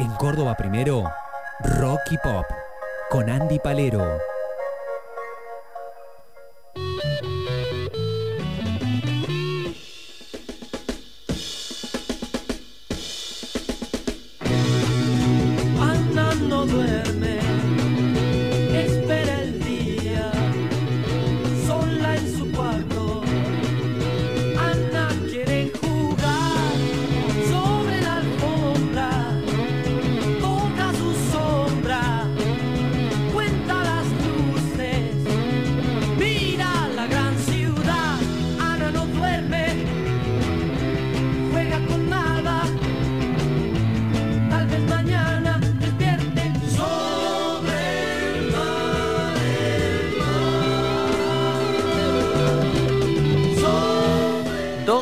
En Córdoba primero, Rocky Pop, con Andy Palero.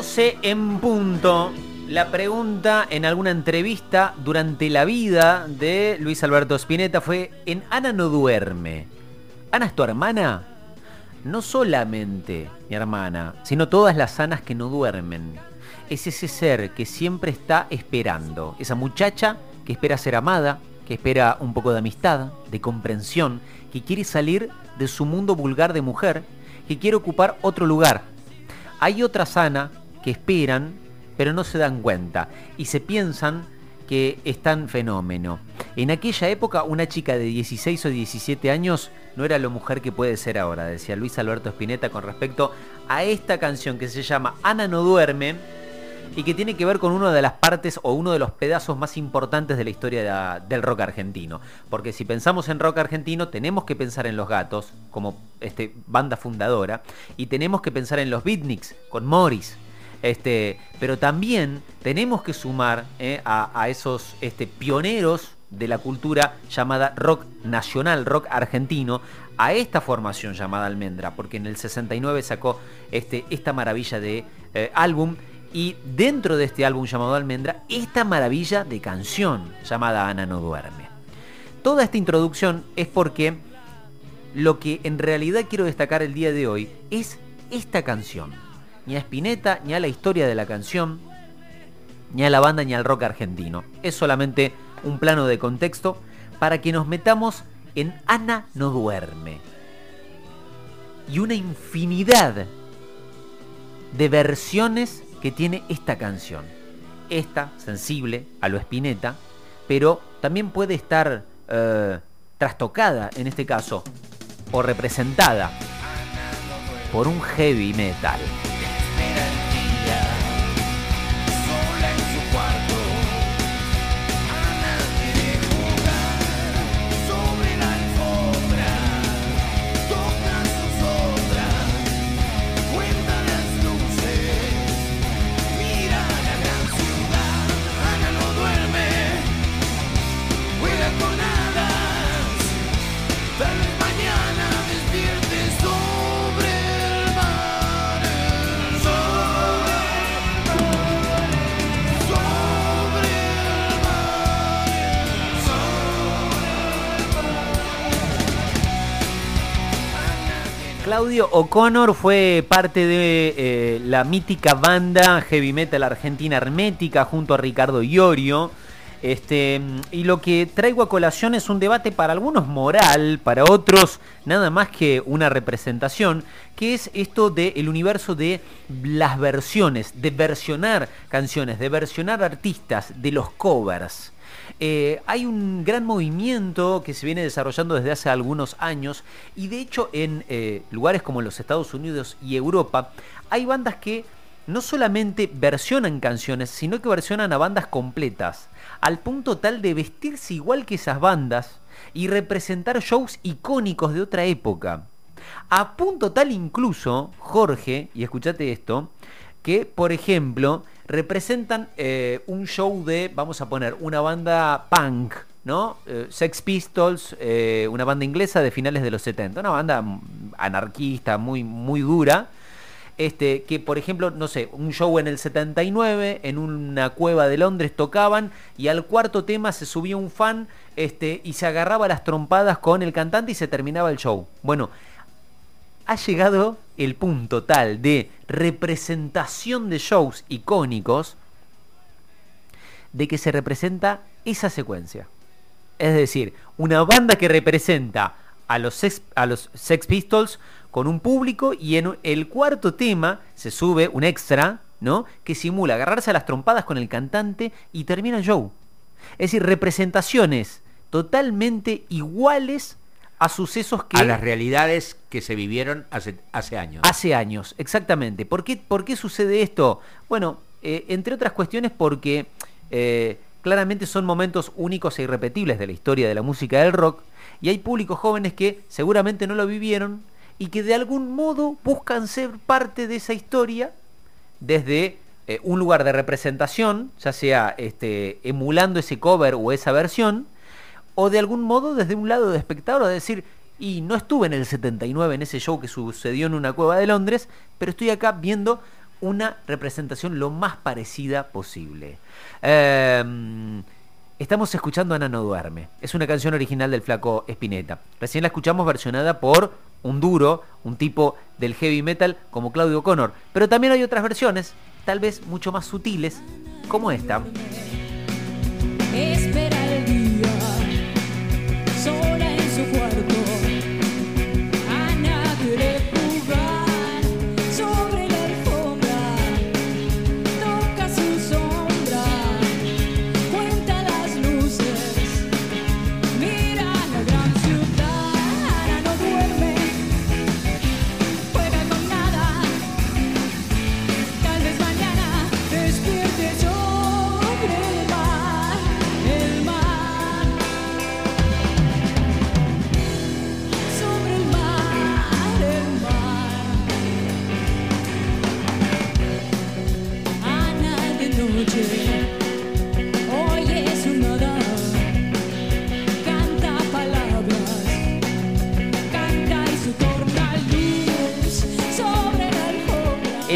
12 en punto. La pregunta en alguna entrevista durante la vida de Luis Alberto Spinetta fue, en Ana no duerme. ¿Ana es tu hermana? No solamente mi hermana, sino todas las Anas que no duermen. Es ese ser que siempre está esperando. Esa muchacha que espera ser amada, que espera un poco de amistad, de comprensión, que quiere salir de su mundo vulgar de mujer, que quiere ocupar otro lugar, hay otras Ana que esperan, pero no se dan cuenta y se piensan que están fenómeno. En aquella época, una chica de 16 o 17 años no era la mujer que puede ser ahora, decía Luis Alberto Spinetta con respecto a esta canción que se llama Ana no duerme y que tiene que ver con una de las partes o uno de los pedazos más importantes de la historia del rock argentino. Porque si pensamos en rock argentino, tenemos que pensar en Los Gatos, como este, banda fundadora, y tenemos que pensar en los Beatniks, con Morris. Este, pero también tenemos que sumar eh, a, esos este, pioneros de la cultura llamada rock nacional, rock argentino, a esta formación llamada Almendra, porque en el 69 sacó este, esta maravilla de eh, álbum y dentro de este álbum llamado Almendra, esta maravilla de canción llamada Ana no duerme. Toda esta introducción es porque lo que en realidad quiero destacar el día de hoy es esta canción. Ni a Spinetta, ni a la historia de la canción, ni a la banda, ni al rock argentino. Es solamente un plano de contexto para que nos metamos en Ana no duerme. Y una infinidad de versiones que tiene esta canción. Esta, sensible a lo Spinetta, pero también puede estar eh, trastocada en este caso, o representada por un heavy metal. Claudio O'Connor fue parte de eh, la mítica banda heavy metal argentina Hermética junto a Ricardo Iorio. Este, y lo que traigo a colación es un debate para algunos moral, para otros nada más que una representación, que es esto del universo de las versiones, de versionar canciones, de versionar artistas, de los covers. Eh, hay un gran movimiento que se viene desarrollando desde hace algunos años y de hecho en eh, lugares como los Estados Unidos y Europa hay bandas que no solamente versionan canciones, sino que versionan a bandas completas, al punto tal de vestirse igual que esas bandas y representar shows icónicos de otra época. A punto tal incluso, Jorge, y escuchate esto, que por ejemplo representan eh, un show de, vamos a poner, una banda punk, ¿no? Eh, Sex Pistols, eh, una banda inglesa de finales de los 70, una banda anarquista, muy, muy dura. Este, que por ejemplo, no sé, un show en el 79, en una cueva de Londres tocaban y al cuarto tema se subía un fan este, y se agarraba las trompadas con el cantante y se terminaba el show. Bueno, ha llegado el punto tal de representación de shows icónicos de que se representa esa secuencia. Es decir, una banda que representa a los Sex, a los Sex Pistols con un público y en el cuarto tema se sube un extra, ¿no? Que simula agarrarse a las trompadas con el cantante y termina el show. Es decir, representaciones totalmente iguales a sucesos que A las realidades que se vivieron hace, hace años. Hace años, exactamente. ¿Por qué, por qué sucede esto? Bueno, eh, entre otras cuestiones porque eh, claramente son momentos únicos e irrepetibles de la historia de la música del rock y hay públicos jóvenes que seguramente no lo vivieron y que de algún modo buscan ser parte de esa historia desde eh, un lugar de representación, ya sea este, emulando ese cover o esa versión, o de algún modo desde un lado de espectador, de decir, y no estuve en el 79 en ese show que sucedió en una cueva de Londres, pero estoy acá viendo una representación lo más parecida posible. Eh, estamos escuchando Ana no duerme. Es una canción original del flaco Spinetta. Recién la escuchamos versionada por un duro, un tipo del heavy metal como Claudio Connor. Pero también hay otras versiones, tal vez mucho más sutiles, como esta. Sola en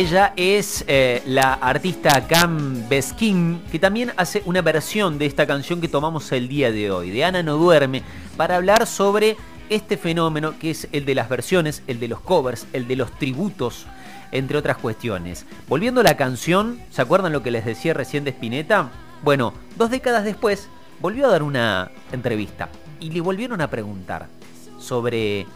Ella es eh, la artista Cam Beskin, que también hace una versión de esta canción que tomamos el día de hoy, de Ana no duerme, para hablar sobre este fenómeno que es el de las versiones, el de los covers, el de los tributos, entre otras cuestiones. Volviendo a la canción, ¿se acuerdan lo que les decía recién de Spinetta? Bueno, dos décadas después volvió a dar una entrevista y le volvieron a preguntar sobre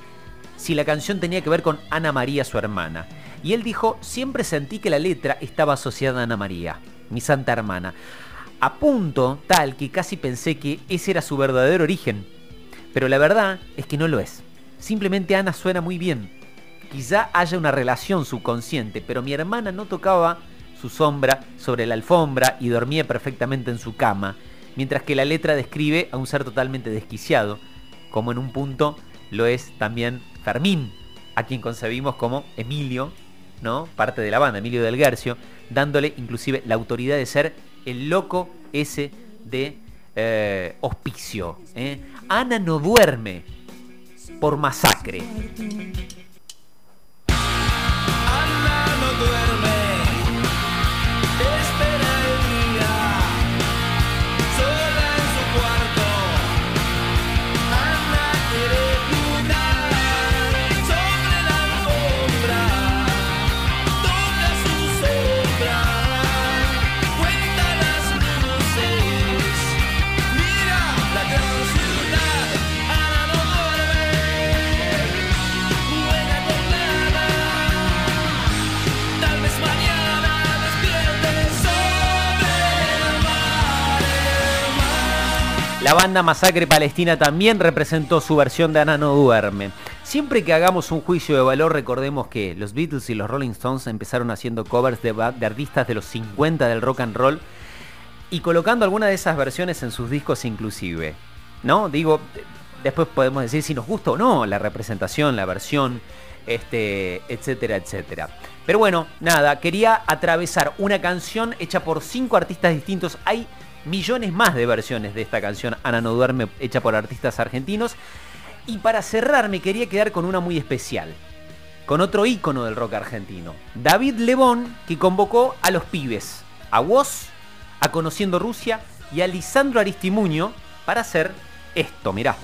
si la canción tenía que ver con Ana María, su hermana. Y él dijo, siempre sentí que la letra estaba asociada a Ana María, mi santa hermana. A punto tal que casi pensé que ese era su verdadero origen. Pero la verdad es que no lo es. Simplemente Ana suena muy bien. Quizá haya una relación subconsciente, pero mi hermana no tocaba su sombra sobre la alfombra y dormía perfectamente en su cama, mientras que la letra describe a un ser totalmente desquiciado, como en un punto lo es también Fermín, a quien concebimos como Emilio, ¿no? Parte de la banda, Emilio del Guercio, dándole inclusive la autoridad de ser el loco ese de eh, hospicio. ¿eh? Ana no duerme por masacre. La banda Masacre Palestina también representó su versión de Ana no duerme. Siempre que hagamos un juicio de valor, recordemos que los Beatles y los Rolling Stones empezaron haciendo covers de, artistas de los 50 del rock and roll y colocando algunas de esas versiones en sus discos inclusive. ¿No? Digo, de- después podemos decir si nos gusta o no la representación, la versión, este, etcétera, etcétera. Pero bueno, nada, quería atravesar una canción hecha por cinco artistas distintos. Hay millones más de versiones de esta canción, Ana no duerme, hecha por artistas argentinos. Y para cerrar me quería quedar con una muy especial con otro ícono del rock argentino, David Lebón, que convocó a los pibes, a Woz, a Conociendo Rusia y a Lisandro Aristimuño para hacer esto, mirá.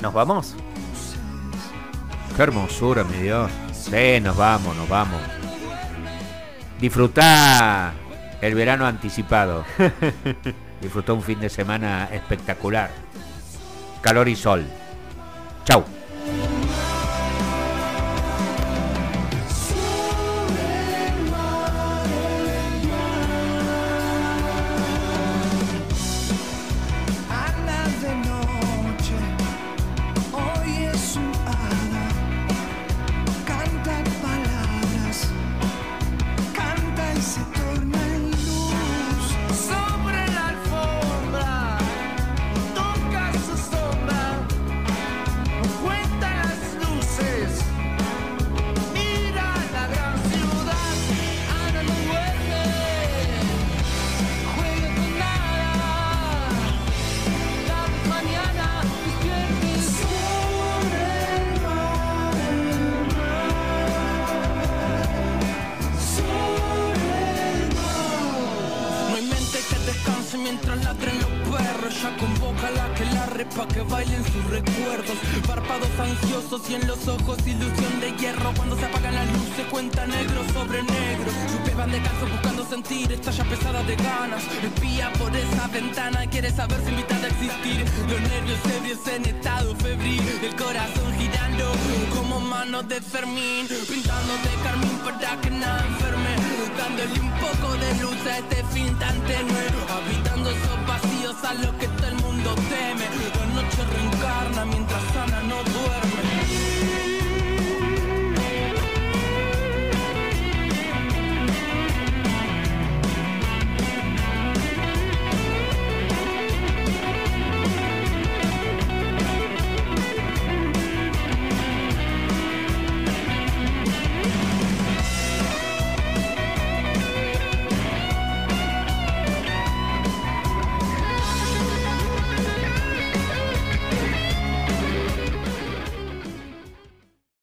¿Nos vamos? Qué hermosura, mi Dios. Sí, nos vamos, nos vamos. Disfrutá el verano anticipado. Disfrutá un fin de semana espectacular. Calor y sol. Chau. La que bailen sus recuerdos. Párpados ansiosos y en los ojos ilusión de hierro. Cuando se apagan las luces, cuenta negro sobre negro. Pies van descalzos buscando sentir, está ya pesada de ganas. Espía por esa ventana, quiere saber si invita a existir. Los nervios ebrios en estado febril. El corazón girando como manos de Fermín. Pintando de carmín para que nada enferme. Dándole un poco de luz a este fin tan tenue. Habitando esos diosa, lo que todo el mundo teme. La noche reencarna mientras Ana no duerme.